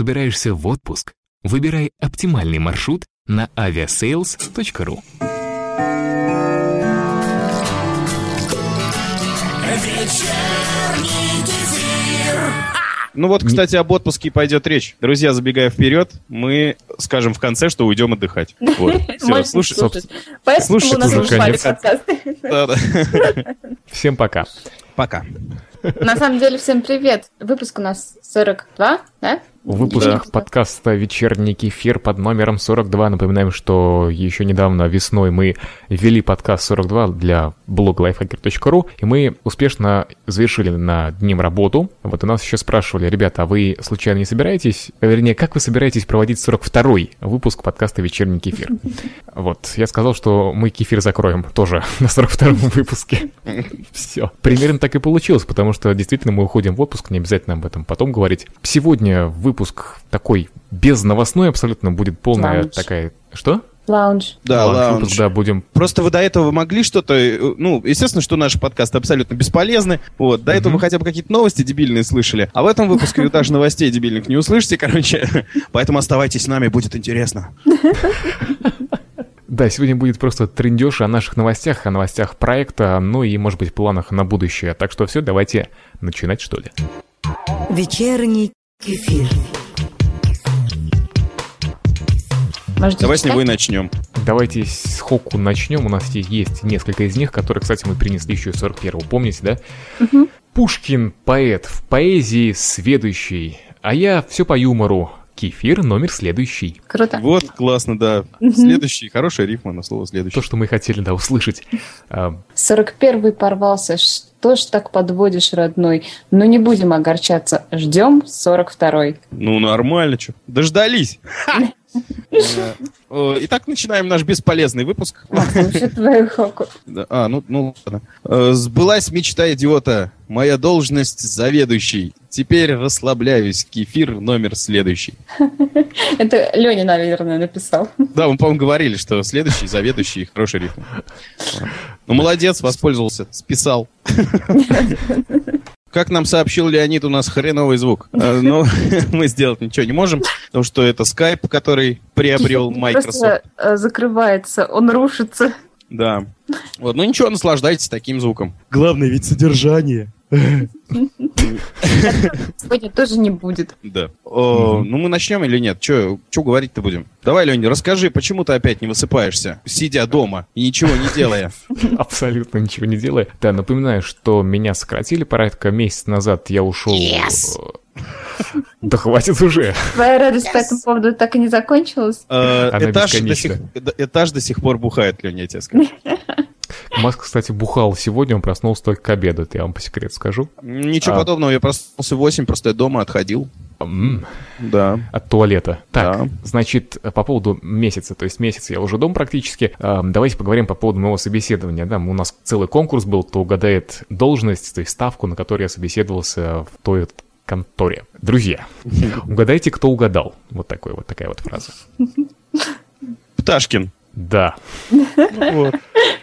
собираешься в отпуск? Выбирай оптимальный маршрут на aviasales.ru. Ну вот, кстати, об отпуске пойдет речь. Друзья, забегая вперед, мы скажем в конце, что уйдем отдыхать. Вот. Все, слушай- слушать. Поэтому слушайте. Да-да. Всем пока. Пока. На самом деле, всем привет. Выпуск у нас 42, да? В выпусках подкаста «Вечерний кефир» под номером 42. Напоминаем, что еще недавно весной мы ввели подкаст 42 для блога lifehacker.ru, и мы успешно завершили над ним работу. Вот у нас еще спрашивали, ребята, а вы случайно не собираетесь, вернее, как вы собираетесь проводить 42-й выпуск подкаста «Вечерний кефир»? Вот, я сказал, что мы кефир закроем тоже на 42-м выпуске. Все. Примерно так и получилось, потому что действительно мы уходим в отпуск, не обязательно об этом потом говорить. Сегодня выпуск такой без новостной абсолютно будет полная Лаунж. такая... Что? Лаунж. Да, Лаунж лаунж. выпуск, да, будем... Просто вы до этого могли что-то... э, Ну, естественно, что наши подкасты абсолютно бесполезны. Вот, до этого вы хотя бы какие-то новости дебильные слышали. А в этом выпуске вы даже новостей дебильных не услышите, короче. Поэтому оставайтесь с нами, будет интересно. Да, сегодня будет просто трендеж о наших новостях, о новостях проекта, ну и, может быть, планах на будущее. Так что все, давайте начинать, что ли. Вечерний кефир. Можете Давай с него и начнем. Давайте с Хоку начнем. У нас здесь есть несколько из них, которые, кстати, мы принесли еще 41-го. Помните, да? Пушкин – поэт, в поэзии сведущий. А я все по юмору. Кефир номер следующий. Круто. Вот, классно, да. Следующий, хорошая рифма на слово следующий. То, что мы хотели, да, услышать. А, 41-й порвался. Что ж так подводишь, родной? Ну не будем огорчаться. Ждем 42-й. Ну, нормально, что. Дождались. Э, э, Итак, начинаем наш бесполезный выпуск. А, ну, ну ладно. Э, Сбылась мечта идиота. Моя должность заведующий. Теперь расслабляюсь. Кефир номер следующий. Это Леня, наверное, написал. Да, мы, по-моему, говорили, что следующий, заведующий, хороший рифм. Ну, молодец, воспользовался, списал. Как нам сообщил Леонид, у нас хреновый звук. Э, Но мы сделать ничего не можем, потому что это скайп, который приобрел Microsoft. Просто э, закрывается, он рушится. Да. Вот, ну ничего, наслаждайтесь таким звуком. Главное ведь содержание. Сегодня тоже не будет. Да. О, Ну мы начнем или нет? Че говорить-то будем? Давай, Леня, расскажи, почему ты опять не высыпаешься, сидя дома и ничего не делая? абсолютно ничего не делая. Да, напоминаю, что меня сократили порядка месяц назад. Я ушел... э, Да хватит уже. Твоя радость по этому поводу так и не закончилась? Э, до сих этаж до сих пор бухает, Леня, я тебе скажу. Маск, кстати, бухал сегодня, он проснулся только к обеду, это я вам по секрету скажу. Ничего А. подобного, я проснулся в 8, просто я дома отходил. Да. От туалета. Так, Да. значит, по поводу месяца, то есть месяц я уже дом практически. А, Давайте поговорим по поводу моего собеседования. Да, у нас целый конкурс был, кто угадает должность, то есть ставку, на которой я собеседовался в той конторе. Друзья, угадайте, кто угадал. Вот такой вот такая вот фраза. Пташкин. Да.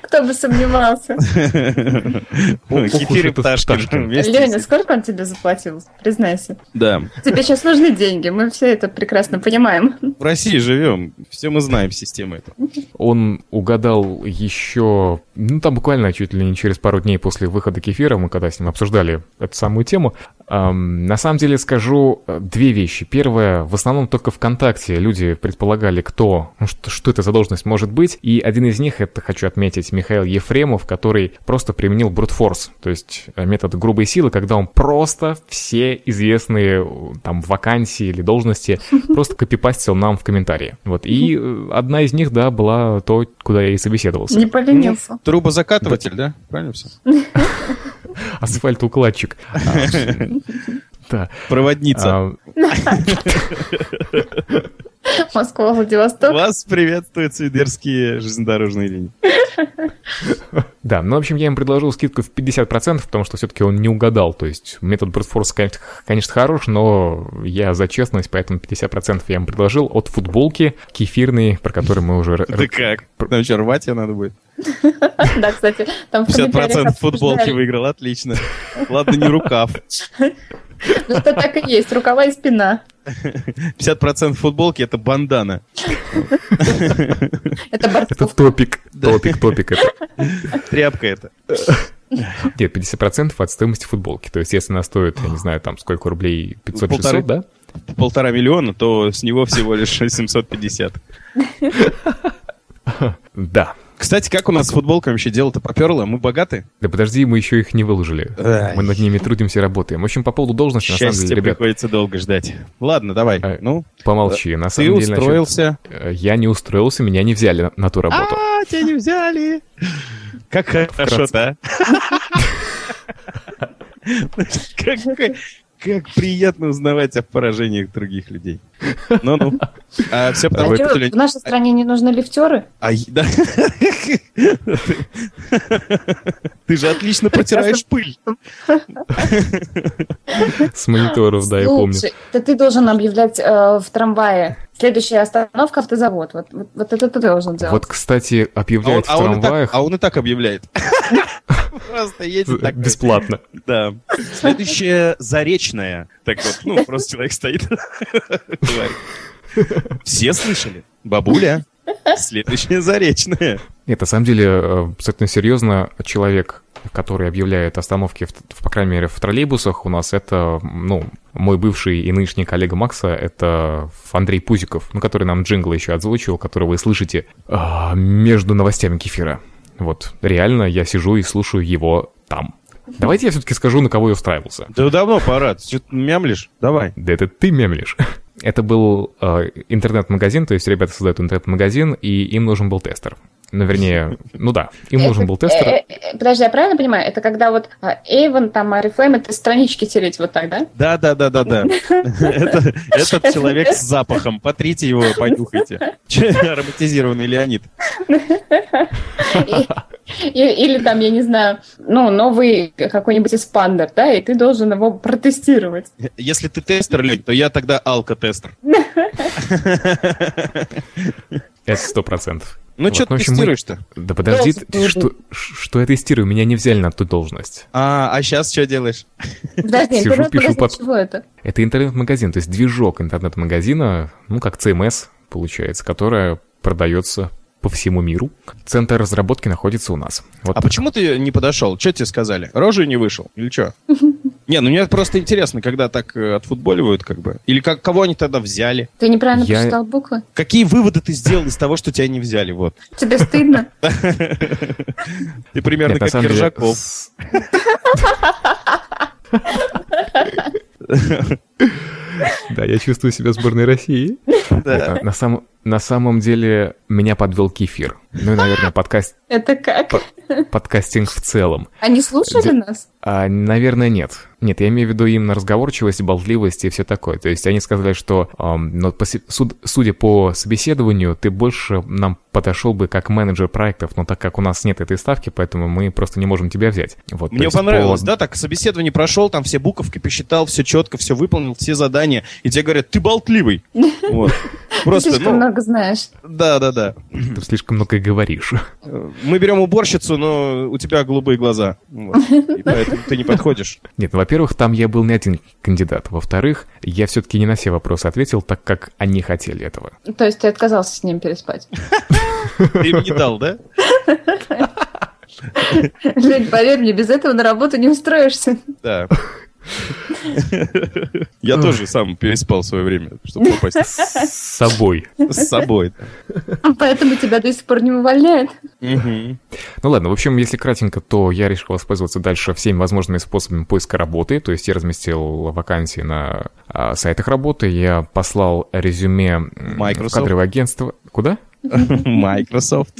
Кто бы сомневался. Кефир и этот Пташкин. Пташкин. Вместе Леня, сколько он тебе заплатил? Признайся. Да. Тебе сейчас нужны деньги, мы все это прекрасно понимаем. В России живем, все мы знаем систему эту. Он угадал еще, ну там буквально чуть ли не через пару дней после выхода кефира, мы когда с ним обсуждали эту самую тему. На самом деле скажу э, две вещи. Первое, в основном только ВКонтакте люди предполагали, кто, ну, что, что это за должность может быть. И один из них, это хочу отметить, Михаил Ефремов, который просто применил брутфорс, то есть э, метод грубой силы, когда он просто все известные э, там вакансии или должности просто копипастил нам в комментарии. Вот. И э, одна из них, да, была то, куда я и собеседовался. Не поленился. Трубозакатыватель, да? Правильно все? Асфальтоукладчик. А, Да. Проводница. Москва, Владивосток. Вас приветствуют свидерские железнодорожные линии. Да, ну, в общем, я им предложил скидку в 50%, потому что все-таки он не угадал. То есть метод брутфорса, конечно, конечно, хорош, но я за честность, поэтому 50% я им предложил от футболки кефирной, про которую мы уже... Да как? Там что, рвать ее надо будет? Да, кстати, там в 50% комментариях футболки выиграл, отлично. Ладно, не рукав. Ну, это так и есть, рукава и спина. 50% футболки это бандана. Это топик, топик, топик это. Тряпка это. Нет, 50% от стоимости футболки. То есть, если она стоит, я не знаю, там сколько рублей, 500-600, Полтора. да? Полтора миллиона, то с него всего лишь 750. Да. Кстати, как у нас с футболками вообще дело-то поперло? Мы богаты? Да подожди, мы еще их не выложили. Ай. Мы над ними трудимся работаем. В общем, по поводу должности, на самом Счастье деле, ребят, приходится долго ждать. Ладно, давай. А, Ну, помолчи. На ты самом деле, насчет- устроился. э, Я не устроился, меня не взяли на, на ту работу. А, тебя не взяли. Как хорошо-то, а? Как, приятно узнавать о поражениях других людей. Ну-ну. А все А потому чё, что... Лёнь, в нашей стране не нужны лифтеры? а, да. Ты же отлично протираешь пыль. С мониторов, да, я помню. Ты должен объявлять э, в трамвае. Следующая остановка автозавод. Вот, вот, вот это ты должен делать. Вот, кстати, А он, в а он и так, трамваях а он и так объявляет. Просто едет так. бесплатно. Да. Следующее Заречная. Так вот, ну, просто человек стоит. Все слышали? Бабуля. Следующее Заречная. Нет, на самом деле, э, абсолютно серьезно, человек, который объявляет остановки, в, по крайней мере, в троллейбусах, у нас это, ну, мой бывший и нынешний коллега Макса, это Андрей Пузиков, ну, который нам джингл еще озвучивал, который вы слышите а, между новостями кефира. Вот, реально, я сижу и слушаю его там. Давайте я все-таки скажу, на кого я устраивался. Да давно пора. Ты что-то мямлишь? Давай. Да это ты мемлишь. Это был э, интернет-магазин, то есть ребята создают интернет-магазин, и им нужен был тестер. Ну, вернее, ну да, им нужен был тестер. э, э, Подожди, я правильно понимаю? Это когда вот а, Avon, там, Oriflame, это странички тереть вот так, да? Да, да, да, да, да. Это, этот человек с запахом. Потрите его, понюхайте. Ароматизированный Леонид. Или там, я не знаю, ну, новый какой-нибудь эспандер, да, и ты должен его протестировать. Если ты тестер, Лень, то я тогда алкотестер. Это сто процентов. Ну, Вот, что ну, в ты общем, мы- тестируешь-то? Да подожди, ты- что, что я тестирую? Меня не взяли на ту должность. А, а сейчас что делаешь? Подожди, Сижу, пишу под- чего это? Это интернет-магазин, то есть движок интернет-магазина, ну, как CMS, получается, которая продается по всему миру. Центр разработки находится у нас. Вот А так. почему ты не подошел? Что тебе сказали? Рожей не вышел? Или что? Не, ну мне просто интересно, когда так э, отфутболивают, как бы. Или как, кого они тогда взяли? Ты неправильно Я- прочитал буквы? Какие выводы ты сделал из того, что тебя не взяли? Вот. Тебе стыдно? Ты примерно как Киржаков. Да, я чувствую себя сборной России. Да. На, на самом, на самом деле меня подвел кефир. Ну и, наверное, подкаст, Это как? подкастинг в целом. Они слушали нас? А, наверное, нет. Нет, я имею в виду именно разговорчивость, болтливость и все такое. То есть они сказали, что ам, ну, по суд- судя по собеседованию, ты больше нам подошел бы как менеджер проектов, но так как у нас нет этой ставки, поэтому мы просто не можем тебя взять. Вот, Мне понравилось, по- да, так собеседование прошел, там все буковки посчитал, все четко, все выполнил, все задания, и тебе говорят, ты болтливый. Вот. Ты Просто, слишком ну, много знаешь. да, да, да. Ты слишком много говоришь. Мы берем уборщицу, но у тебя голубые глаза. Вот. И поэтому ты не подходишь. Нет, ну, во-первых, там я был не один кандидат. Во-вторых, я все-таки не на все вопросы ответил, так как они хотели этого. То есть ты отказался с ним переспать. Ты им не дал, да? Лень, поверь мне, без этого на работу не устроишься. Да. Я тоже сам переспал свое время, чтобы попасть С собой. с собой. Поэтому тебя до сих пор не увольняют. Мгм. Ну ладно, в общем, если кратенько, то я решил воспользоваться дальше всеми возможными способами поиска работы. То есть я разместил вакансии на а, сайтах работы, я послал резюме в кадровое агентство. Куда? Microsoft.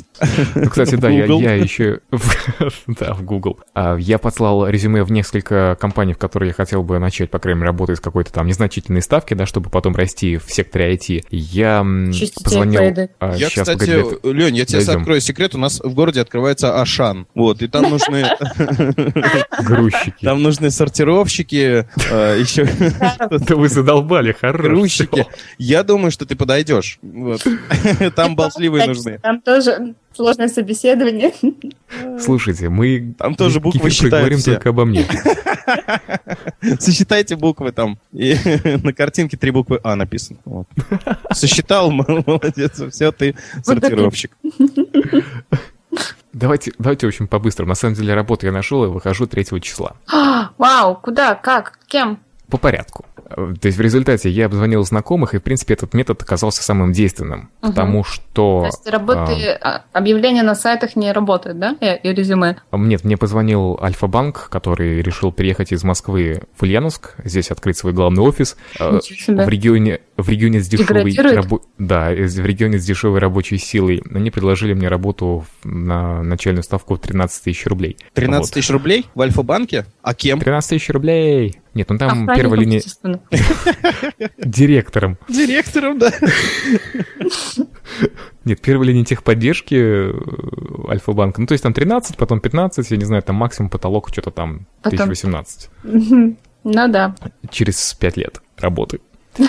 Ну, кстати, да, я, я еще... Да, в Google. А, Я послал резюме в несколько компаний, в которые я хотел бы начать, по крайней мере, работать с какой-то там незначительной ставки, да, чтобы потом расти в секторе IT. Я Чистите позвонил... а, Я, щас, кстати, погоди, Лень, я тебе дойдем. открою секрет, у нас в городе открывается Ашан. Вот, и там нужны, грузчики. там нужны сортировщики, э, еще Да вы задолбали, хорош. грузчики. Я думаю, что ты подойдешь. Вот. Там ползливые нужны. Там тоже сложное собеседование. Слушайте, мы... Там тоже буквы считают говорим все. только обо мне. Сосчитайте буквы там. И на картинке три буквы А написано. Вот. Сосчитал, молодец. Все, ты сортировщик. Давайте, давайте, в общем, по-быстрому. На самом деле, работу я нашел и выхожу 3 числа. Вау, куда, как, кем? По порядку. Э, То есть в результате я обзвонил знакомых, и, в принципе, этот метод оказался самым действенным. Мгм. Потому что... То есть работы, а, объявления на сайтах не работают, да? И, и резюме. а, Нет, мне позвонил Альфа-банк, который решил приехать из Москвы в Ульяновск, здесь открыть свой главный офис. Э, себе. В регионе, в регионе с дешевой рабо- да, в регионе с дешевой рабочей силой. Они предложили мне работу на начальную ставку в 13 тысяч рублей. 13 тысяч рублей в Альфа-банке? А кем? 13 тысяч рублей! Нет, ну там Охранником, первая линия директором. Директором, да. Нет, первая линия техподдержки э, Альфа-банка. Ну, то есть там 13, потом 15, я не знаю, там максимум потолок что-то там Потом. 1018. Мгм. Ну да. Через 5 лет работы.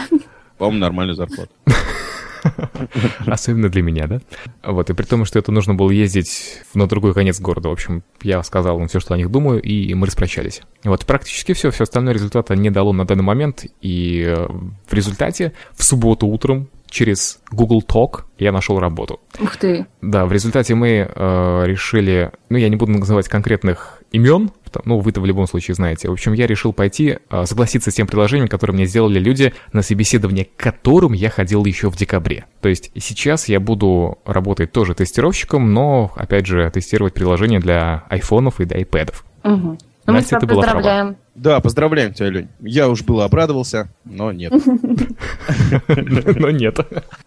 По-моему, нормальная зарплата. Особенно для меня, да? Вот, и при том, что это нужно было ездить на другой конец города. В общем, я сказал им все, что о них думаю, и мы распрощались. Вот, практически все, все остальное результата не дало на данный момент, и э, в результате в субботу утром через Google Talk я нашел работу. Ух ты. Да, в результате мы э, решили, ну, я не буду называть конкретных имен, потому- ну, вы-то в любом случае знаете. В общем, я решил пойти э, согласиться с тем предложением, которое мне сделали люди на собеседование, к которым я ходил еще в декабре. То есть сейчас я буду работать тоже тестировщиком, но, опять же, тестировать приложения для айфонов и для айпэдов. Мгм. Ну, мы Настя, тебя ты была права. поздравляем. Да, поздравляем тебя, Лень. Я уж было обрадовался, но нет. Но нет.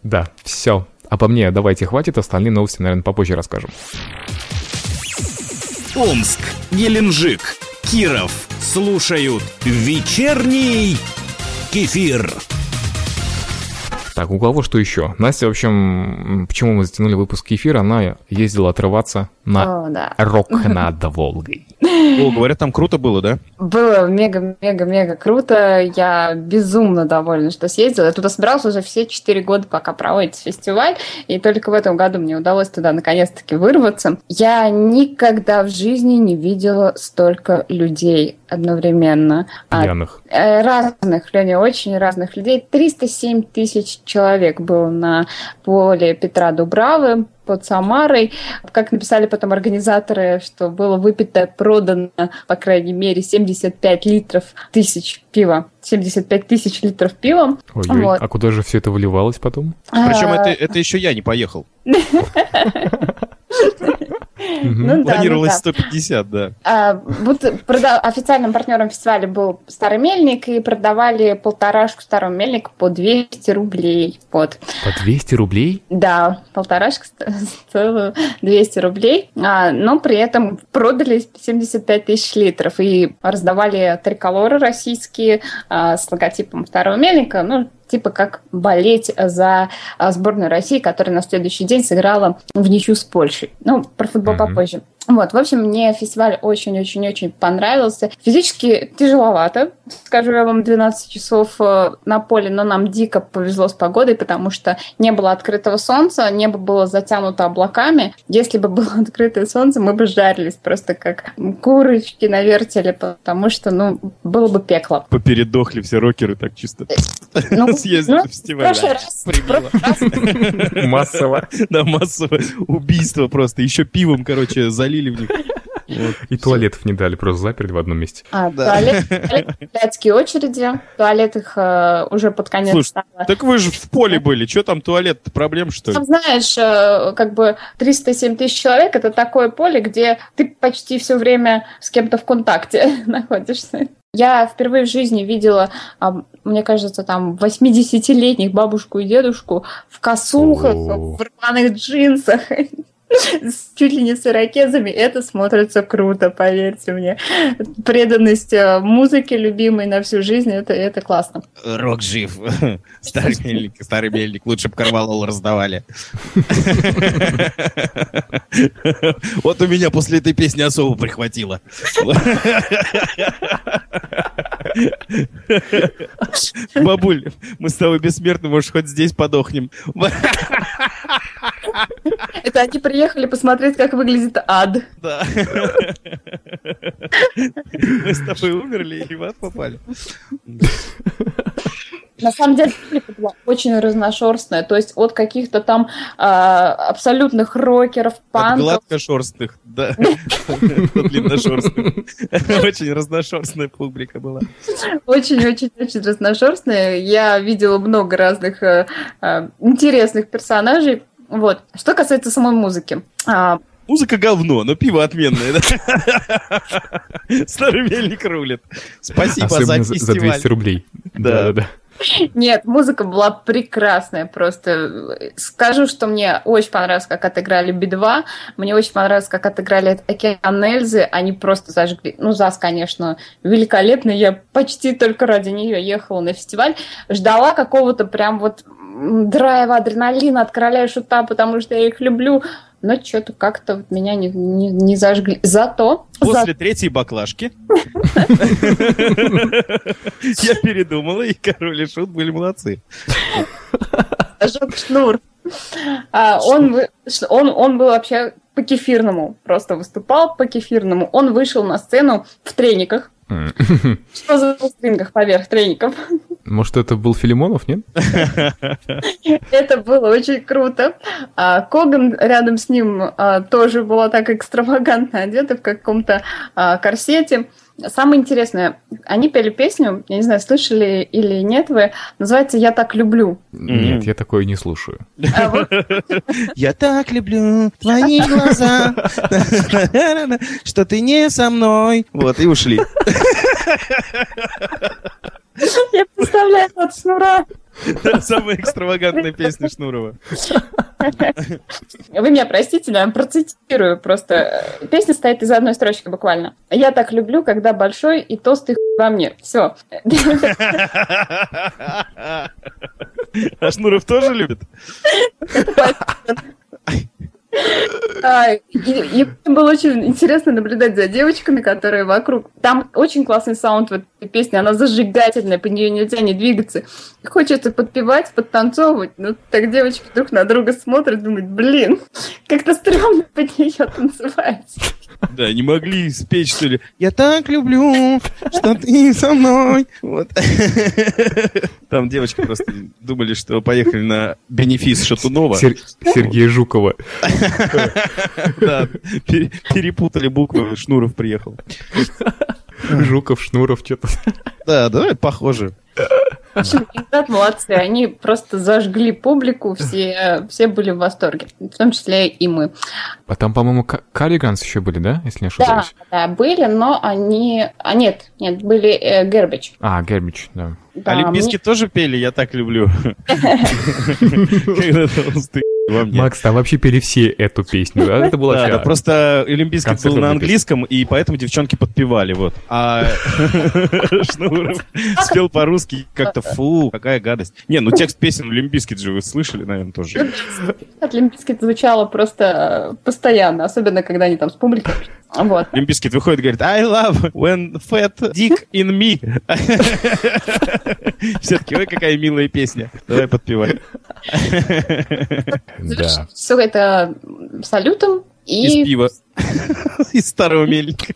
Да, все. Обо мне давайте хватит, остальные новости, наверное, попозже расскажем. Омск, Геленджик, Киров слушают вечерний кефир. Так, у кого что еще? Настя, в общем, почему мы затянули выпуск эфира, она ездила отрываться на О, да. рок над Волгой. О, говорят, там круто было, да? Было мега-мега-мега круто. Я безумно довольна, что съездила. Я туда собиралась уже все четыре года, пока проводится фестиваль. И только в этом году мне удалось туда наконец-таки вырваться. Я никогда в жизни не видела столько людей одновременно. А, Пьяных. э, разных, Леня, очень разных людей. 307 тысяч человек было на поле Петра Дубравы под Самарой. Как написали потом организаторы, что было выпито, продано, по крайней мере, 75 литров тысяч пива. 75 тысяч литров пива. Ой, Вот. а куда же все это выливалось потом? Причем А, это, это еще я не поехал. Ну да, ну Планировалось да. 150, да. А, вот прода- официальным партнером фестиваля был Старый Мельник, и продавали полторашку Старого Мельника по 200 рублей. Вот. По 200 рублей? Да, полторашка ст- стоила 200 рублей, а, но при этом продали 75 тысяч литров и раздавали триколоры российские а, с логотипом второго мельника, ну, типа как болеть за а, сборную России, которая на следующий день сыграла в ничью с Польшей. Ну, про футбол Мгм. попозже. Вот, в общем, мне фестиваль очень-очень-очень понравился. Физически тяжеловато, скажу я вам, 12 часов э, на поле, но нам дико повезло с погодой, потому что не было открытого солнца, небо было затянуто облаками. Если бы было открытое солнце, мы бы жарились просто как курочки на вертеле, потому что, ну, было бы пекло. Попередохли все рокеры так чисто. Ну, Съездили ну, фестиваль. прошлый раз, Массово. Да, массовое убийство просто. Еще пивом, короче, залили в них. Вот. И туалетов не дали, просто заперли в одном месте. А, Да. туалет, очереди. Туалет их э, уже под конец Слушай, стало. Так вы же в поле были. Что там туалет? Проблем, что ли? Там, знаешь, э, как бы 307 тысяч человек это такое поле, где ты почти все время с кем-то в контакте находишься. Я впервые в жизни видела, а, мне кажется, там 80-летних бабушку и дедушку в косухах, в рваных джинсах, с чуть ли не с ирокезами. Это смотрится круто, поверьте мне. Преданность э, музыке любимой на всю жизнь, это, это классно. Рок жив. Старый мельник, старый мельник. Лучше бы карвалол раздавали. Вот у меня после этой песни особо прихватило. Бабуль, мы с тобой бессмертны, может, хоть здесь подохнем. Это они приехали посмотреть, как выглядит ад. Да. Мы с тобой умерли и в ад попали. На самом деле публика была очень разношерстная, то есть от каких-то там а, абсолютных рокеров, От панков. гладкошерстных, да. До длинношерстных. Очень разношерстная публика была. Очень-очень-очень разношерстная. Я видела много разных э, э, интересных персонажей. Вот. Что касается самой музыки. а, Музыка говно, но пиво отменное. да. Старый мельник рулит. Спасибо за Особенно за, за 200 фестиваль. рублей. Да. Да-да-да. Нет, музыка была прекрасная просто. Скажу, что мне очень понравилось, как отыграли Би-2. Мне очень понравилось, как отыграли Океан Эльзы. Они просто зажгли. Ну, ЗАС, конечно, великолепный. Я почти только ради нее ехала на фестиваль. Ждала какого-то прям вот драйва, адреналина от короля и шута, потому что я их люблю. Но что-то как-то вот меня не, не- не зажгли. Зато, После третьей баклажки я передумала, и король и шут были молодцы. зажег шнур. А, он, был вообще по кефирному, просто выступал по кефирному. Он вышел на сцену в трениках. Что за стрингах поверх треников? Может, это был Филимонов, нет? Это было очень круто. А Коган рядом с ним а, тоже была так экстравагантно одета в каком-то а, корсете. Самое интересное, они пели песню, я не знаю, слышали или нет вы, называется «Я так люблю». Нет, я такое не слушаю. Я так люблю твои глаза, что ты не со мной. Вот, и ушли. Я представляю от шнура. Самая экстравагантная песня Шнурова. Вы меня простите, я процитирую просто. Песня стоит из одной строчки буквально. Я так люблю, когда большой и толстый во мне. Все. А Шнуров тоже любит? А, И, и было очень интересно наблюдать за девочками, которые вокруг. Там очень классный саунд в этой песне, она зажигательная, по нее нельзя не двигаться. Хочется подпевать, подтанцовывать, но так девочки друг на друга смотрят, думают, блин, как-то стрёмно под нее танцевать. Да, не могли спеть, что ли. Я так люблю, что ты со мной. Вот. Там девочки просто думали, что поехали на бенефис Шатунова. Сер- Сергея Жукова. Да, пере- перепутали буквы, Шнуров приехал. Жуков, Шнуров, что-то. Да, да, похоже. В общем, ребят молодцы, они просто зажгли публику, все, все были в восторге, в том числе и мы. А там, по-моему, Каллиганс еще были, да? Если не Да, ошибаюсь. да, были, но они... А нет, нет, были э, Гербич. А, Гербич, да. Да, Олимпийские тоже пели, я так люблю. Когда толстый во мне. Макс, там вообще пели все эту песню, да? Это было Да, просто Олимпийский был на английском, и поэтому девчонки подпевали, вот. А Шнуров спел по-русски как-то, фу, какая гадость. Не, ну текст песен Олимпийский же вы слышали, наверное, тоже. От Олимпийский звучало просто постоянно, особенно когда они там с публикой. Вот. Олимпийский выходит и говорит, I love when fat dick in me. Все-таки, ой, какая милая песня. Давай подпевай. Да. Все это салютом Из и пива. Из старого мельника.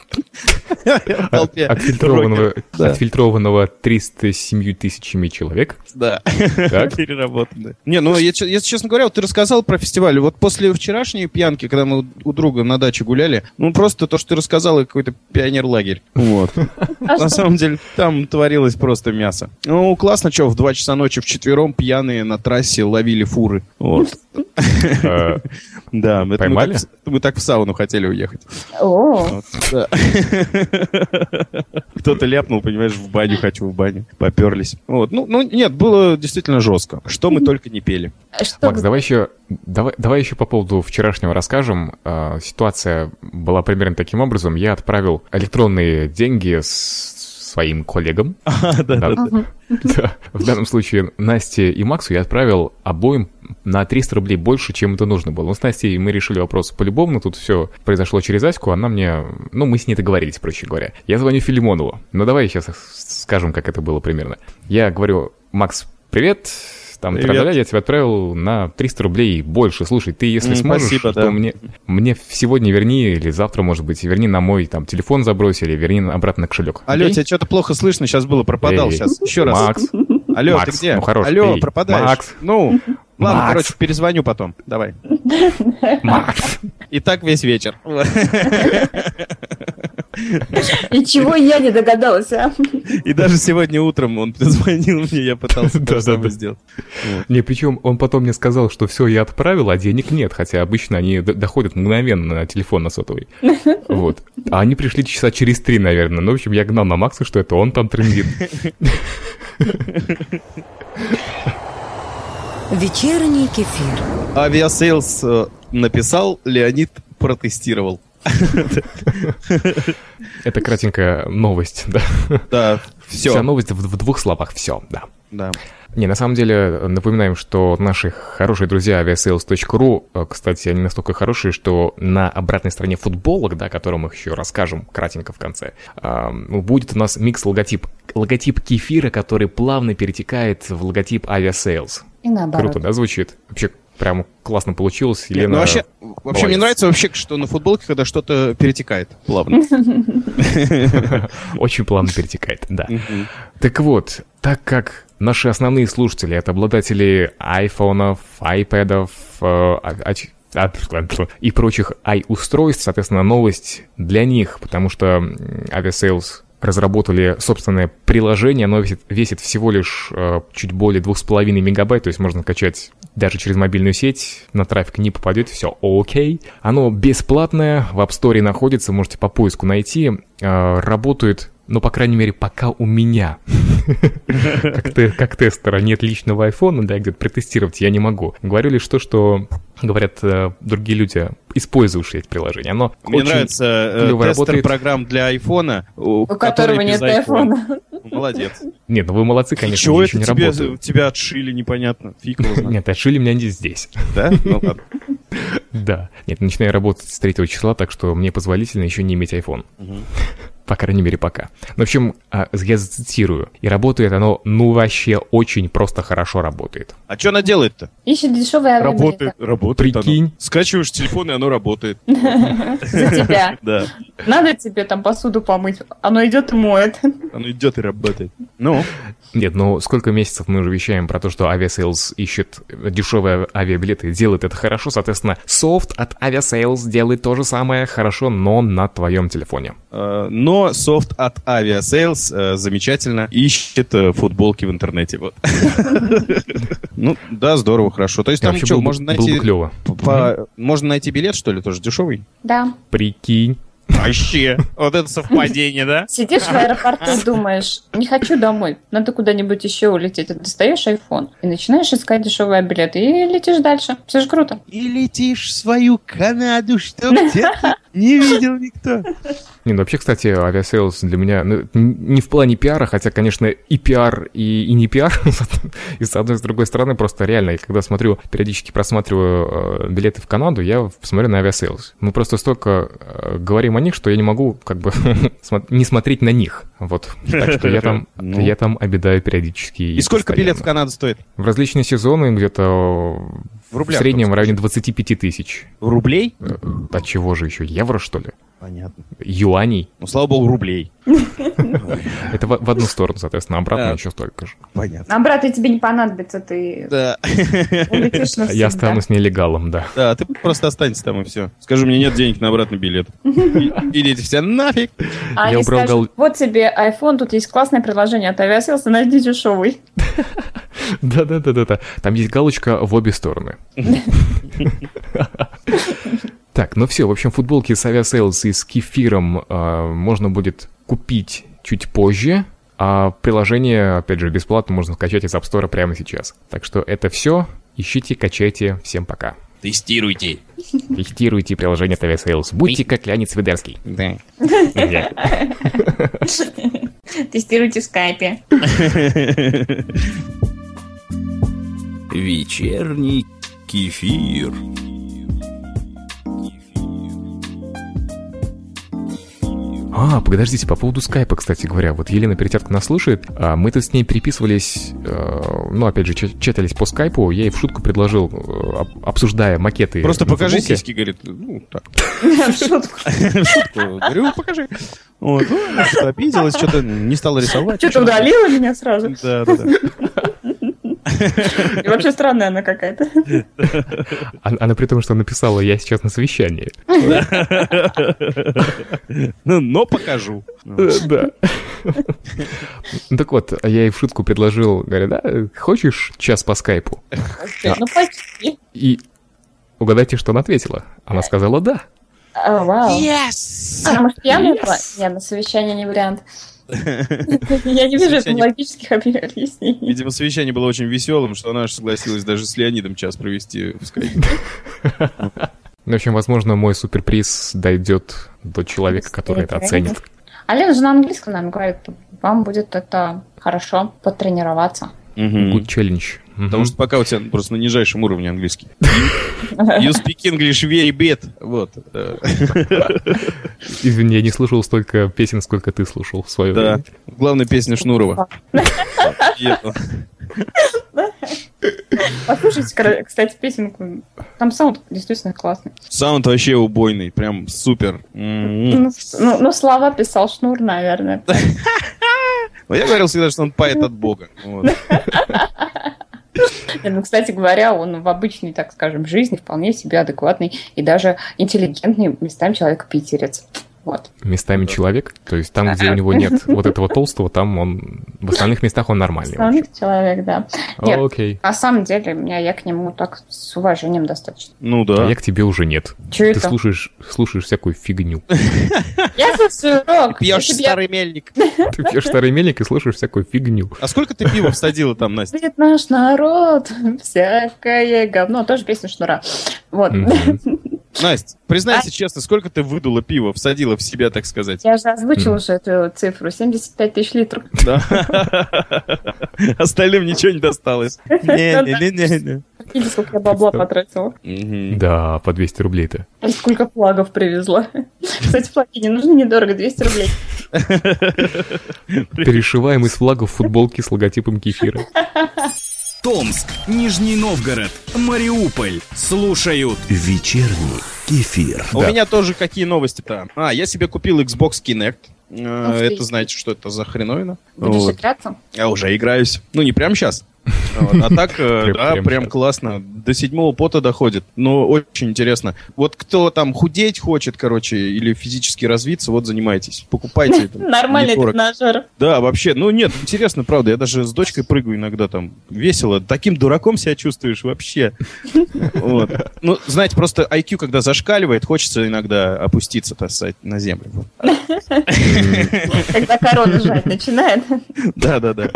Толпе Отфильтрованного, рокеров. Да. отфильтрованного 307 тысячами человек. Да, Так. переработанные. Не, ну, если честно говоря, вот ты рассказал про фестиваль. Вот после вчерашней пьянки, когда мы у- друга на даче гуляли, ну, просто то, что ты рассказал, это какой-то пионер-лагерь. Вот. На самом деле, там творилось просто мясо. Ну, классно, что, в 2 часа ночи вчетвером пьяные на трассе ловили фуры. Вот. Э, Да, мы так в сауну хотели уехать. О. Кто-то ляпнул, понимаешь, в баню хочу, в баню. Поперлись. Вот. Ну, ну, нет, было действительно жестко. Что мы только не пели. что Макс, давай еще, давай, давай еще по поводу вчерашнего расскажем. А, Ситуация была примерно таким образом. Я отправил электронные деньги с своим коллегам. В данном случае Насте и Максу я отправил обоим на 300 рублей больше, чем это нужно было. Ну, с Настей мы решили вопрос полюбовно, тут все произошло через Аську, она мне... Ну, мы с ней договорились, проще говоря. Я звоню Филимонову. Ну, давай сейчас скажем, как это было примерно. Я говорю, Макс, привет, Там, Привет. я тебе отправил на 300 рублей больше. Слушай, ты, если сможешь, спасибо, что да. мне, мне сегодня верни, или завтра, может быть, верни на мой там телефон забросили, верни на- обратно на кошелек. Алло, Окей? тебя что-то плохо слышно, сейчас было, пропадал. Эй, Сейчас, еще раз. Макс, Алло, Макс, ты где? ну хорош, Алло, эй, пропадаешь. Макс. Ну, ладно, Макс. короче, перезвоню потом. Давай. Макс. И так весь вечер. И чего я не догадалась, а? И даже сегодня утром он позвонил мне, я пытался то же самое сделать. Не, причем он потом мне сказал, что все, я отправил, а денег нет, хотя обычно они доходят мгновенно на телефон на сотовый. Вот. А они пришли часа через три, наверное. Ну, в общем, я гнал на Макса, что это он там трендит. Вечерний кефир. Aviasales э, написал, Леонид протестировал. Это кратенькая новость, да. Да, Вся все. новость в, в двух словах, все, да. Да. Не, на самом деле, напоминаем, что наши хорошие друзья aviasales.ru, э, кстати, они настолько хорошие, что на обратной стороне футболок, да, о котором мы еще расскажем кратенько в конце, будет у нас микс-логотип. Логотип кефира, который плавно перетекает в логотип aviasales. И наоборот. Круто, да, звучит? Вообще прям классно получилось. Нет, Елена... ну вообще, вообще мне нравится вообще, что на футболке, когда что-то перетекает плавно. Очень плавно перетекает, да. Так вот, так как наши основные слушатели это обладатели айфонов, айпэдов э, а- оч- а, и прочих i-устройств, соответственно, новость для них, потому что Aviasales разработали собственное приложение, оно весит, весит всего лишь э, чуть более 2,5 мегабайт, то есть можно качать даже через мобильную сеть, на трафик не попадет, все окей. Оно бесплатное, в App Store находится, можете по поиску найти, э, работает ну, по крайней мере, пока у меня, как, те- как тестера, нет личного айфона, да, где-то протестировать я не могу. Говорю лишь то, что говорят э, другие люди, использующие это приложение. Оно Мне нравится э, тестер программ для айфона, у, которого нет айфона. Ну, Молодец. Нет, ну вы молодцы, конечно, Чего это не тебе, работают. тебя отшили, непонятно. Фиг. Нет, отшили меня не здесь. Да? Ну ладно. Да. Нет, начинаю работать с 3 числа, так что мне позволительно еще не иметь iPhone. По крайней мере, пока. Ну, в общем, а, я зацитирую. И работает оно, ну, вообще очень просто хорошо работает. А что она делает-то? Ищет дешевые авиабилеты работает Прикинь. оно. Скачиваешь телефон, и оно работает. за тебя. Да. Надо тебе там посуду помыть. Оно идет и моет. Оно идет и работает. Ну, Нет, ну сколько месяцев мы уже вещаем про то, что Aviasales ищет дешевые авиабилеты, делает это хорошо, соответственно, софт от Aviasales делает то же самое хорошо, но на твоем телефоне. э, но софт от Aviasales э, замечательно ищет э, футболки в интернете. Вот. Ну, да, здорово, хорошо. То есть там что, можно было бы найти... клево. по- Можно найти билет, что ли, тоже дешевый? Да. Прикинь. Вообще, вот это совпадение, да? Сидишь в аэропорту и думаешь, не хочу домой, надо куда-нибудь еще улететь. Ты достаешь iPhone и начинаешь искать дешевые билеты и летишь дальше. Все же круто. И летишь в свою Канаду, чтоб тебя не видел никто. Не, ну вообще, кстати, Aviasales для меня, ну, не в плане пиара, хотя, конечно, и пиар, и, и не пиар, и с одной, и с другой стороны, просто реально, я когда смотрю, периодически просматриваю э, билеты в Канаду, я смотрю на Aviasales. Мы просто столько э, говорим о них, что я не могу, как бы, не смотреть на них. Вот. Так что я там, Ну. я там обедаю периодически. И сколько постоянно. билет в Канаду стоит? В различные сезоны где-то В в рублях, среднем в районе 25 тысяч. Рублей? А чего же еще? Евро, что ли? Понятно. Юаней? Ну, слава богу, рублей. Это в, одну сторону, соответственно, обратно еще столько же. Понятно. Обратно тебе не понадобится, ты Да. Я останусь нелегалом, да. Да, ты просто останься там и все. Скажи, мне нет денег на обратный билет. Идите все нафиг. А Я убрал вот тебе iPhone, тут есть классное приложение от Aviasales, найди дешевый. Да-да-да-да-да. Там есть галочка в обе стороны. Так, ну все, в общем, футболки с Aviasales и с кефиром э, можно будет купить чуть позже, а приложение, опять же, бесплатно можно скачать из App Store прямо сейчас. Так что это все. Ищите, качайте. Всем пока. Тестируйте. Тестируйте приложение от Aviasales. Будьте как Леонид Свидерский. Да. Тестируйте в скайпе. Вечерний кефир. А, подождите, по поводу скайпа, кстати говоря. Вот Елена Перетятка нас слушает. А мы тут с ней переписывались, э, ну, опять же, ча- чатались по скайпу. Я ей в шутку предложил, э, об- обсуждая макеты Просто покажи футболке. сиськи, говорит. Ну, так. В шутку. В шутку. Говорю, покажи. Вот. Ну, что-то обиделась, что-то не стала рисовать. Что-то удалила меня сразу. Да, да, да. И вообще странная она какая-то. Она, она при том, что написала «я сейчас на совещании». Ну, но покажу. Э, Да. Ну так вот, я ей в шутку предложил, говорю, да, хочешь час по скайпу? Ну, почти. И угадайте, что она ответила. Она сказала «да». А, Вау. Она, может, пьяная была? Нет, на совещание не вариант. Я не вижу Совещание- логических объяснений. Видимо, совещание было очень веселым, что она аж согласилась даже с Леонидом час провести в скайпе. Ну, в общем, возможно, мой суперприз дойдет до человека, который это оценит. А Лена же на английском нам говорит, вам будет это хорошо потренироваться. Good challenge. Мгм. Потому что пока у тебя просто на нижайшем уровне английский. You speak English very bad. Вот. Извини, я не слушал столько песен, сколько ты слушал в свое Да. время. Главная песня Шнурова. Послушайте, кстати, песенку. Там саунд действительно классный. Саунд вообще убойный. Прям супер. М-м. Ну, ну, ну, слова писал Шнур, наверное. Но я говорил всегда, что он поэт от бога. Не, Ну, кстати говоря, он в обычной, так скажем, жизни вполне себе адекватный и даже интеллигентный местами человек питерец. Вот. Местами человек, то есть там, где у него нет вот этого толстого, там он... В остальных местах он нормальный. Основных человек, да. Нет, Окей. на самом деле, меня я к нему так с уважением достаточно. Ну А да. я к тебе уже нет. Че Ты это? слушаешь, слушаешь всякую фигню. Я слушаю рок. Пьешь старый мельник. Ты пьешь старый мельник и слушаешь всякую фигню. А сколько ты пива всадила там, Настя? Будет наш народ, всякое говно. Тоже песня Шнура. Вот. Настя, признайся честно, сколько ты выдула пива, всадила в себя, так сказать? Я же озвучила уже эту цифру. 75 тысяч литров. Да. Остальным ничего не досталось. Не-не-не-не. Видите, сколько я бабла потратила. Да, по 200 рублей-то. И сколько флагов привезла. Кстати, флаги не нужны недорого, 200 рублей. Перешиваем из флагов футболки с логотипом кефира. Томск, Нижний Новгород, Мариуполь. Слушают Вечерний кефир. У Да. меня тоже какие новости-то? А, я себе купил Xbox Kinect. Э, Ух. Это знаете, что это за хреновина? Будешь Вот. играться? Я уже играюсь. Ну, не прямо сейчас. А так, э, да, прям классно. До седьмого пота доходит. Но очень интересно. Вот кто там худеть хочет, короче, или физически развиться, вот занимайтесь. Покупайте. Нормальный тренажер. Да, вообще, ну нет, интересно, правда, я даже с дочкой прыгаю иногда там весело, таким дураком себя чувствуешь вообще. Вот. Ну, знаете, просто IQ, когда зашкаливает, хочется иногда опуститься, так сказать, на землю. Когда корона жать начинает. Да, да, да.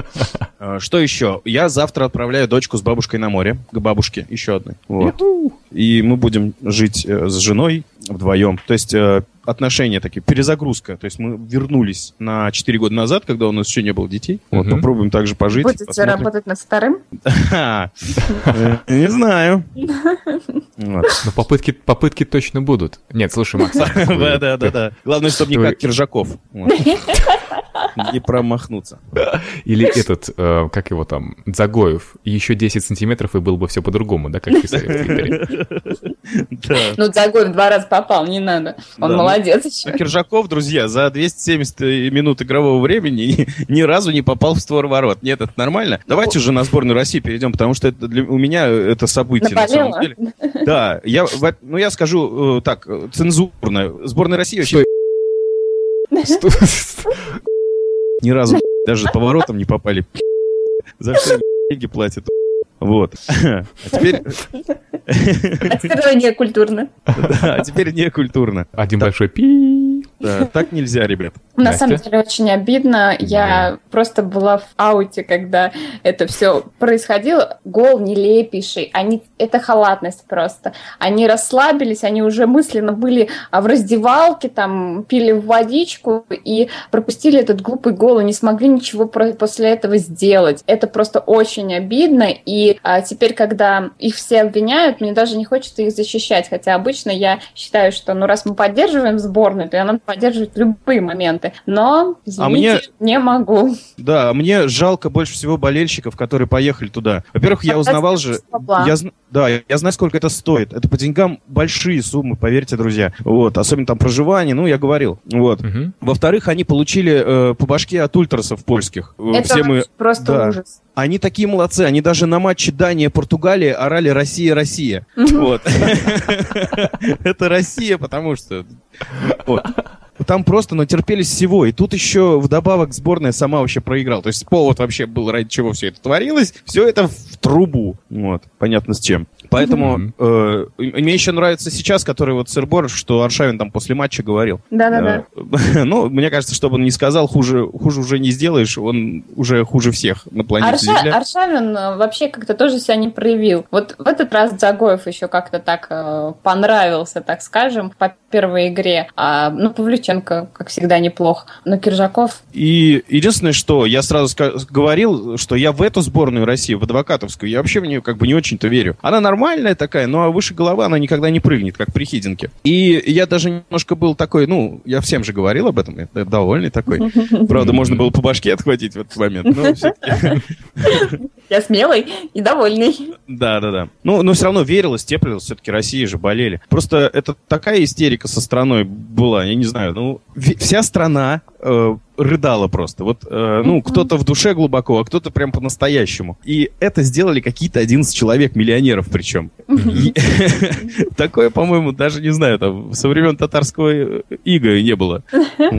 А, Что еще? Я завтра отправляю дочку с бабушкой на море, к бабушке, еще одной. Вот. И мы будем жить э, с женой вдвоем. То есть э, отношения такие, перезагрузка. То есть мы вернулись на 4 года назад, когда у нас еще не было детей. Вот, Мгм. попробуем также пожить. Будете посмотрим. работать над вторым? Не знаю. Но попытки, попытки точно будут. Нет, слушай, Макс. Да, да, да, да. Главное, чтобы не как Киржаков. Не промахнуться. Или этот, э, как его там, Загоев. Еще 10 сантиметров, и было бы все по-другому, да, как писали в Твиттере. Да. Ну, Загой в два раза попал, не надо. Он Да, ну, молодец А еще. Киржаков, друзья, за 270 минут игрового времени ни разу не попал в створ ворот. Нет, это нормально. Давайте уже на сборную России перейдем, потому что это для, у меня это событие на самом деле. Да, я, ну я скажу э, так, э, цензурно. Сборная России вообще Стой. ни разу даже по воротам не попали. За что деньги платят? Вот. А теперь, А теперь не культурно. да, а теперь не культурно. Один большой пи. Да, так нельзя, ребят. На самом деле очень обидно. Я просто была в ауте, когда это все происходило. Гол нелепейший. Они... Это халатность просто. Они расслабились, они уже мысленно были а, в раздевалке, там пили водичку и пропустили этот глупый гол и не смогли ничего после этого сделать. Это просто очень обидно. И а, теперь, когда их все обвиняют, мне даже не хочется их защищать. Хотя обычно я считаю, что ну раз мы поддерживаем сборную, то нам поддерживать любые моменты. Но, извините, А мне- не могу. Да, мне жалко больше всего болельщиков, которые поехали туда. Во-первых, я Потратили узнавал же... бабла. Я, да, я знаю, сколько это стоит. Это по деньгам большие суммы, поверьте, друзья. Вот, особенно там проживание, ну, я говорил. Вот. Мгм. Во-вторых, они получили э, по башке от ультрасов польских. Э, Это Все мы... просто да. ужас. Они такие молодцы, они даже на матче Дания-Португалия орали «Россия, Россия». Вот. Это Россия, потому что... Там просто натерпелись всего. И тут еще вдобавок сборная сама вообще проиграла. То есть повод вообще был, ради чего все это творилось. Все это в трубу. Вот. Понятно с чем. Поэтому Мгм. э, мне еще нравится сейчас, который вот сырбор, что Аршавин там после матча говорил. Да-да-да. Э, Ну, мне кажется, чтобы он не сказал, хуже, хуже уже не сделаешь, он уже хуже всех на планете Арша- Земля. Аршавин э, вообще как-то тоже себя не проявил. Вот в этот раз Загоев еще как-то так э, понравился, так скажем, по первой игре. А, ну, Павлюченко, как всегда, неплох. Но Киржаков... И единственное, что я сразу говорил, что я в эту сборную России, в адвокатовскую, я вообще в нее как бы не очень-то верю. Она нормальная такая, но выше головы она никогда не прыгнет, как при Хидинке. И я даже немножко был такой, ну, я всем же говорил об этом, я довольный такой. Правда, можно было по башке отхватить в этот момент, но. Я смелый и довольный. Да, да, да. Ну, но все равно верилось, теплилось, все-таки России же болели. Просто это такая истерика со страной была, я не знаю, ну, вся страна э, рыдала просто. Вот, э, ну, кто-то в душе глубоко, а кто-то прям по-настоящему. И это сделали какие-то 11 человек, миллионеров причем. И Такое, по-моему, даже не знаю, там, со времен татарского э, ига не было.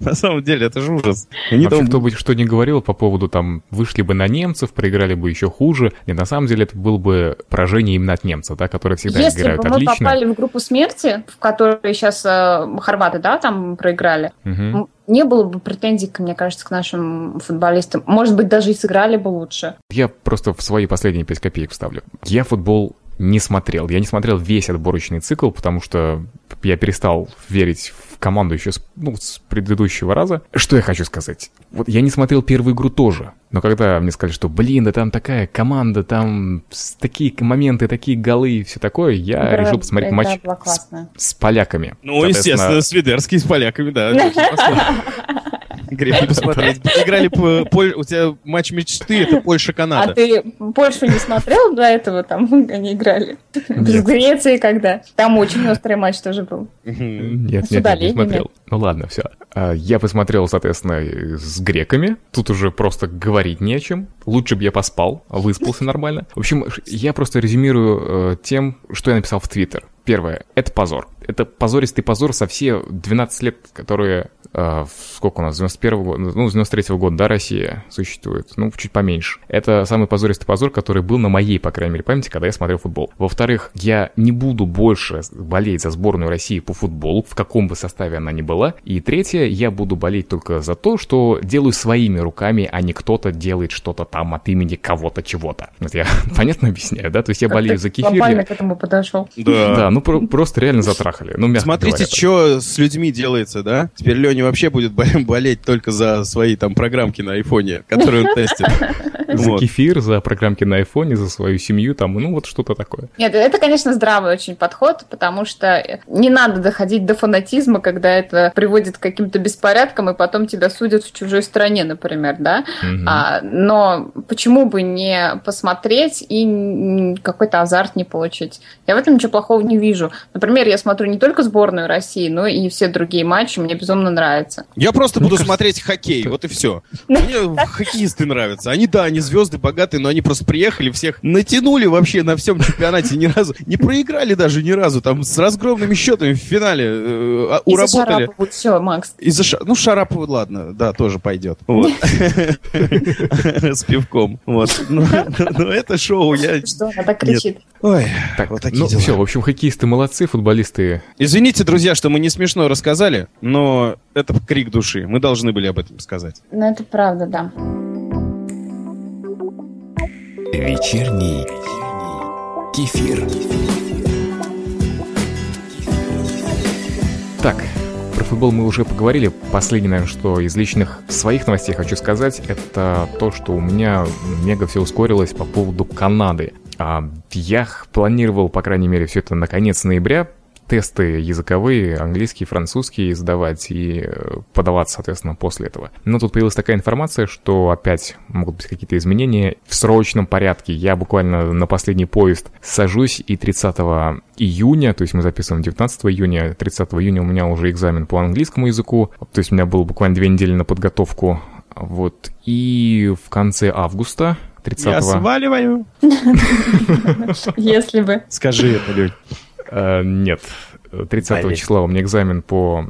На самом деле, это же ужас. Вообще, кто бы что ни говорил по поводу там, вышли бы на немцев, проиграли бы еще хуже. Нет, на самом деле это было бы поражение именно от немцев, да, которые всегда Если играют бы мы отлично. попали в группу смерти, в которой сейчас э, хорваты, да, там проиграли, М, не было бы претензий, мне кажется, к нашим футболистам. Может быть, даже и сыграли бы лучше. Я просто в свои последние 5 копеек вставлю. Я футбол не смотрел. Я не смотрел весь отборочный цикл, потому что я перестал верить в команду еще с, ну, с предыдущего раза. Что я хочу сказать? Вот я не смотрел первую игру тоже. Но когда мне сказали, что, блин, да там такая команда, там такие моменты, такие голы и все такое, я Игра- решил посмотреть матч с, с поляками. Ну, естественно, Свидерский с поляками, да. Грех не посмотреть. Играли У тебя матч мечты, это А Польша-Канада. ты Польшу не смотрел до этого? Там они играли. С Грецией когда? Там очень острый матч тоже был. Нет, С нет, не смотрел. Ну ладно, все. Я посмотрел, соответственно, с греками. Тут уже просто говорить не о чем. Лучше бы я поспал, выспался нормально. В общем, я просто резюмирую э, тем, что я написал в Твиттер. Первое, это позор. Это позористый позор со все 12 лет, которые... в- сколько у нас? С 91 года, ну, с 93 года, да, Россия существует. Ну, чуть поменьше. Это самый позористый позор, который был на моей, по крайней мере, памяти, когда я смотрел футбол. Во-вторых, я не буду больше болеть за сборную России по футболу, в каком бы составе она ни была. И третье, я буду болеть только за то, что делаю своими руками, а не кто-то делает что-то там от имени кого-то чего-то. Вот я понятно объясняю, да? То есть я болею за кефир. глобально я- к этому подошел. Да. Да, ну про- просто реально затрахали. Ну, мягко Смотрите, говоря. что с людьми делается, да? Теперь Леня вообще будет бо- болеть только за свои там программки на айфоне, которые он тестит. За кефир, за программки на айфоне, за свою семью, там, ну вот что-то такое. Нет, это, конечно, здравый очень подход, потому что не надо доходить до фанатизма, когда это приводит к каким-то беспорядкам, и потом тебя судят в чужой стране, например, да? А, но почему бы не посмотреть и какой-то азарт не получить? Я в этом ничего плохого не вижу. Например, я смотрю не только сборную России, но и все другие матчи, мне безумно нравится. Я просто буду смотреть хоккей, вот и все. Мне хоккеисты нравятся. Они, да, они звезды богатые, но они просто приехали, всех натянули вообще на всем чемпионате ни разу. Не проиграли даже ни разу, там с разгромными счетами в финале э, а, уработали. Шарапову все, Макс. Из-за Ну, Шарапова, ладно, да, тоже пойдет. Вот. С пивком. Вот. Но но это шоу я... Что она так кричит? Ой, Так, вот такие ну дела. все, в общем, хоккеисты молодцы, футболисты Извините, друзья, что мы не смешно рассказали, но это крик души. Мы должны были об этом сказать. Ну, это правда, да. Вечерний кефир. Так, про футбол мы уже поговорили. Последнее, наверное, что из личных своих новостей хочу сказать, это то, что у меня мега все ускорилось по поводу Канады. А, я планировал, по крайней мере, все это на конец ноября, тесты языковые, английский, французский сдавать и э, подаваться, соответственно, после этого. Но тут появилась такая информация, что опять могут быть какие-то изменения в срочном порядке. Я буквально на последний поезд сажусь, и 30 июня, то есть мы записываем 19 июня, 30 июня у меня уже экзамен по английскому языку, то есть у меня было буквально две недели на подготовку. Вот, и в конце августа 30 Я сваливаю. Если бы. Скажи это. Э, Нет. 30 Поверь. числа у меня экзамен по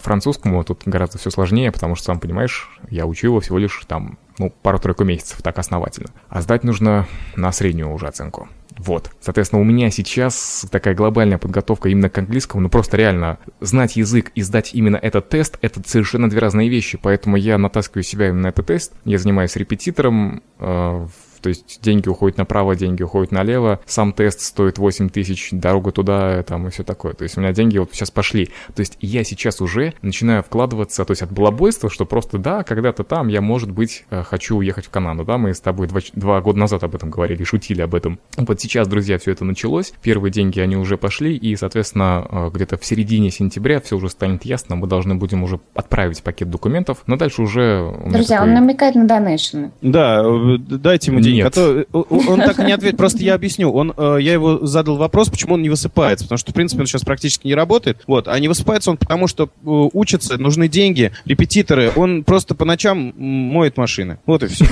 французскому, тут гораздо все сложнее, потому что, сам понимаешь, я учу его всего лишь там, ну, пару-тройку месяцев, так основательно. А сдать нужно на среднюю уже оценку. Вот. Соответственно, у меня сейчас такая глобальная подготовка именно к английскому, ну просто реально знать язык и сдать именно этот тест, это совершенно две разные вещи, поэтому я натаскиваю себя именно на этот тест, я занимаюсь репетитором, э, то есть деньги уходят направо, деньги уходят налево, сам тест стоит 8 тысяч, дорога туда, там и все такое. То есть у меня деньги вот сейчас пошли. То есть я сейчас уже начинаю вкладываться, то есть от балабойства, что просто да, когда-то там я, может быть, э, хочу уехать в Канаду, да, мы с тобой два, два года назад об этом говорили, шутили об этом. Вот сейчас, друзья, все это началось, первые деньги, они уже пошли, и, соответственно, э, где-то в середине сентября все уже станет ясно, мы должны будем уже отправить пакет документов, но дальше уже... Друзья, такой- он намекает на донейшн. Да, э, дайте ему денег. Нет. А то э, он так и не ответит. Просто я объясню. Он, э, я его задал вопрос, почему он не высыпается. Потому что, в принципе, он сейчас практически не работает. Вот. А не высыпается он потому, что э, учится, нужны деньги, репетиторы. Он просто по ночам моет машины. Вот и все.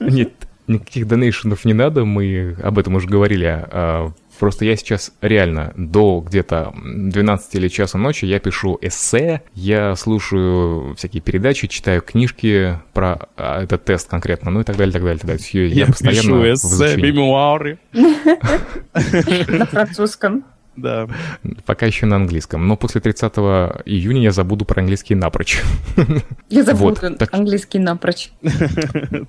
Нет, никаких донейшенов не надо, мы об этом уже говорили. Просто я сейчас реально до где-то 12 или часа ночи я пишу эссе, я слушаю всякие передачи, читаю книжки про а, этот тест конкретно, ну и так далее, так далее, так далее. Есть Я, постоянно в изучении. мемуары. На французском. Да. Пока еще на английском. Но после 30 июня я забуду про английский напрочь. Я забуду Вот, так- английский напрочь.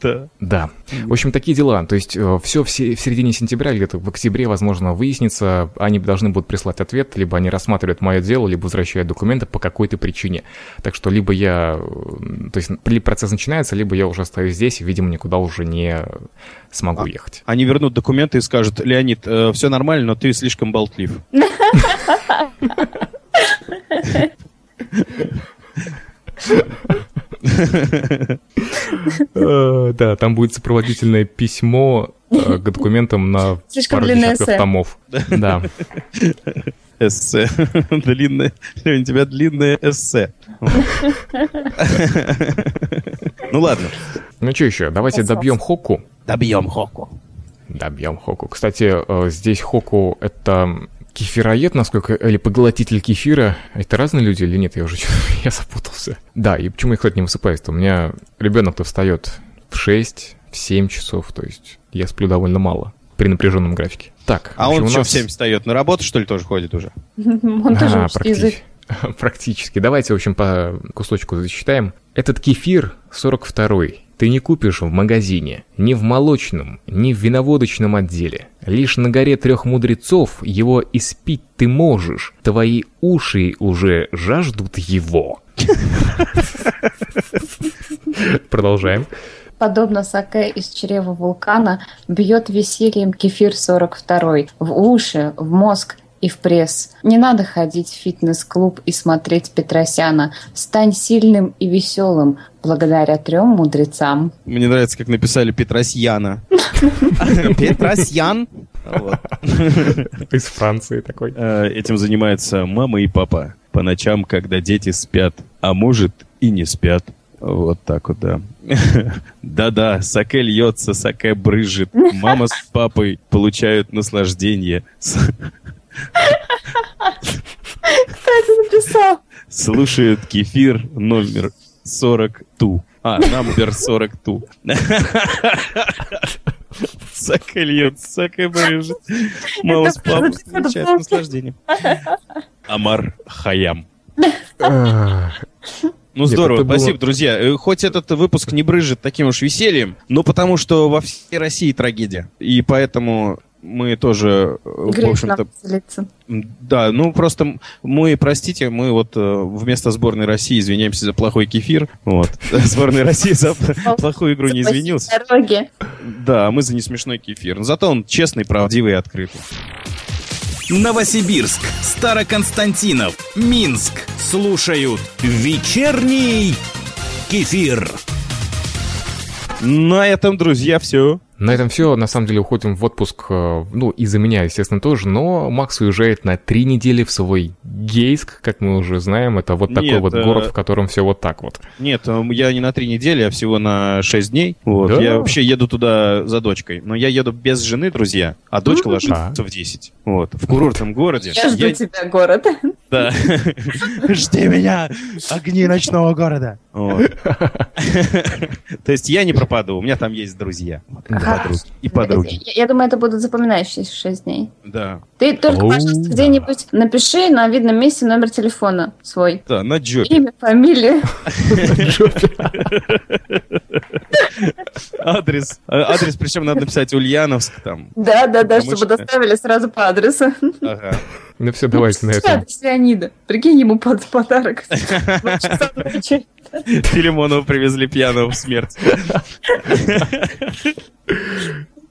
Да. Да. В общем, такие дела. То есть все в се- в середине сентября, где-то в октябре, возможно, выяснится. Они должны будут прислать ответ, либо они рассматривают мое дело, либо возвращают документы по какой-то причине. Так что либо я... э, То есть либо процесс начинается, либо я уже остаюсь здесь, и, видимо, никуда уже не смогу ехать. Они вернут документы и скажут, Леонид, все нормально, но ты слишком болтлив. Э, Да, там будет сопроводительное письмо э, к документам на Слишком пару длинное десятков томов. Да. Эссе. Длинное. Лень, у тебя длинное эссе. Ну ладно. Ну что еще, давайте добьем Хоку. Добьем Хоку. Добьем Хоку. Кстати, э, здесь Хоку это кефироед, насколько, или поглотитель кефира. Это разные люди или нет? Я уже я запутался. Да, и почему я, кстати, не высыпаюсь-то? У меня ребенок-то встает в 6, в 7 часов, то есть я сплю довольно мало при напряженном графике. Так, А общем, он что, нас- в 7 встает? На работу, что ли, тоже ходит уже? Он тоже А, язык. Практически. Давайте, в общем, по кусочку зачитаем. Этот кефир 42-й ты не купишь в магазине, ни в молочном, ни в виноводочном отделе. Лишь на горе трех мудрецов его испить ты можешь. Твои уши уже жаждут его. Продолжаем. Подобно саке из чрева вулкана, бьет весельем кефир 42 в уши, в мозг и в пресс. Не надо ходить в фитнес-клуб и смотреть Петросяна. Стань сильным и веселым благодаря трем мудрецам. Мне нравится, как написали Петросьяна. Петросьян. Из Франции такой. Э, Этим занимаются мама и папа по ночам, когда дети спят, а может и не спят. Вот так вот, да. Да-да, саке льется, саке брызжет. Мама с папой получают наслаждение. Кто это написал? Слушают кефир номер 40 ту. А, номер 40 ту. Саке льется, саке брызжет. Мама с папой Это получают помню. наслаждение. Амар Хаям. Ну Нет, здорово, было- спасибо, друзья. Э, Хоть этот выпуск не брызжет таким уж весельем, но потому что во всей России трагедия. И поэтому мы тоже, э, в Грех общем-то, да, ну просто мы, простите, мы вот э, вместо сборной России извиняемся за плохой кефир. Вот. Сборная России за плохую игру не извинился. Да, мы за несмешной кефир. Но зато он честный, правдивый и открытый. Новосибирск, Староконстантинов, Минск. Слушают «Вечерний кефир». На этом, друзья, все. На этом все. На самом деле уходим в отпуск, э, ну, из-за меня, естественно, тоже, но Макс уезжает на три недели в свой Гейск, как мы уже знаем. Это вот такой Нет, вот э, город, в котором все вот так вот. Нет, э, я не на три недели, а всего на шесть дней. Вот. Да? Я вообще еду туда за дочкой. Но я еду без жены, друзья, а дочка ложится в 10. Вот. В курортном городе. Я жду тебя, город. Да. Жди меня, огни ночного города. То есть я не пропаду, у меня там есть друзья. И подруги. Я, думаю, это будут запоминающиеся шесть дней. Да. Ты только, пожалуйста, где-нибудь напиши на видном месте номер телефона свой. Да, на джопе. Имя, фамилия. Адрес. А, Адрес, причем надо написать Ульяновск там. Да, да, да, чтобы что- доставили сразу по адресу. Ага. Ну все, давайте на этом. Адрес Леонида. Прикинь ему под подарок. Филимонова привезли пьяного в смерть.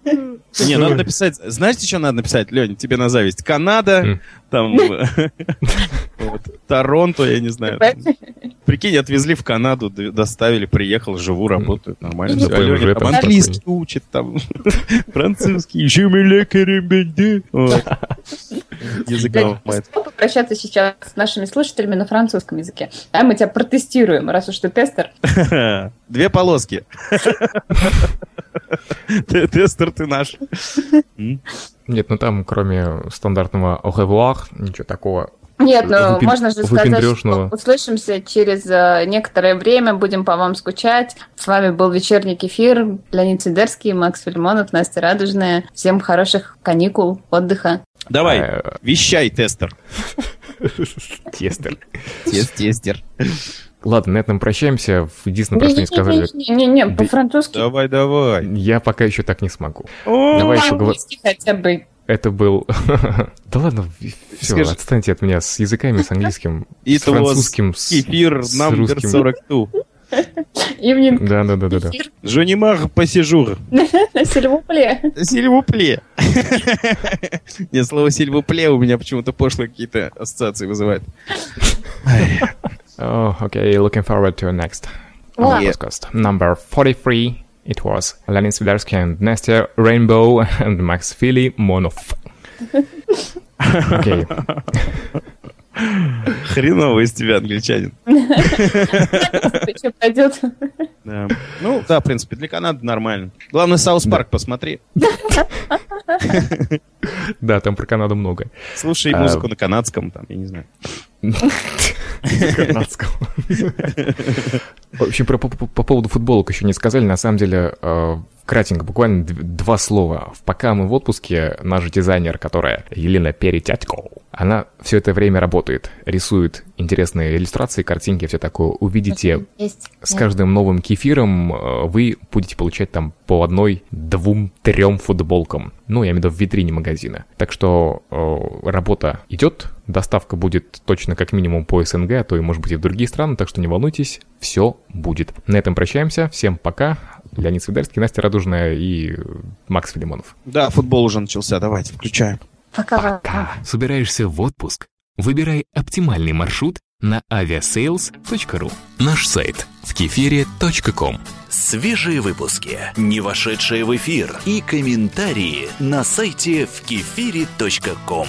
Не, надо написать... Знаете, что надо написать, Лень, тебе на зависть? Канада, там... вот, Торонто, я не знаю. там. Прикинь, отвезли в Канаду, доставили, приехал, живу, работаю, нормально. Ну, А уже Леня там там английский учит, там французский. Попробуй попрощаться сейчас с нашими слушателями на французском языке. А мы тебя протестируем, раз уж ты тестер. Две полоски. Тестер ты наш. Нет, ну там кроме стандартного au revoir, ничего такого. Нет, ну Выпен- можно же сказать, что услышимся через э, некоторое время, будем по вам скучать. С вами был вечерний кефир, Леонид Сидерский, Макс Филимонов, Настя Радужная. Всем хороших каникул, отдыха. Давай, Э, вещай, тестер. Тестер. Тестер. Ладно, на этом прощаемся. Единственное, про что не сказали. Не-не-не, по-французски. Давай, давай. Я пока еще так не смогу. О, Давай еще. По-английски хотя бы. Это был... Да ладно, все, Скажи. отстаньте от меня с языками, с английским, с французским, с, Кефир с русским. 42. Evening Да-да-да-да. кефир. Жонимар посижур. Сильвупле. Сильвупле. Не, слово сильвупле у меня почему-то пошлые какие-то ассоциации вызывает. Oh, okay, looking forward to next Wow. podcast. Number 43. It was Lenin Svidersky and Nastya Rainbow and Max Philly Monov. Окей. Хреново из тебя, англичанин. Что пойдет? Да. Ну, да, в принципе, для Канады нормально. Главное, South Park посмотри. Да, там про Канаду много. Слушай А, музыку на канадском, там, я не знаю. Канадского. В общем, про, по, по поводу футболок еще не сказали. На самом деле, э, кратенько, буквально два слова. Пока мы в отпуске, наш дизайнер, которая Елена Перетятько, она все это время работает, рисует интересные иллюстрации, картинки, все такое. Увидите Есть. с каждым новым кефиром э, вы будете получать там по одной, двум, трем футболкам. Ну, я имею в виду в витрине магазина. Так что э, работа идет, доставка будет точно как минимум по СНГ, а то и может быть и в другие страны, так что не волнуйтесь, все будет. На этом прощаемся, всем пока. Леонид Свидерский, Настя Радужная и Макс Филимонов. Да, футбол уже начался, давайте, включаем. Пока-пока. Собираешься в отпуск? Выбирай оптимальный маршрут на aviasales.ru. Наш сайт в кефире.ком. Свежие выпуски, не вошедшие в эфир и комментарии на сайте в кефире.ком.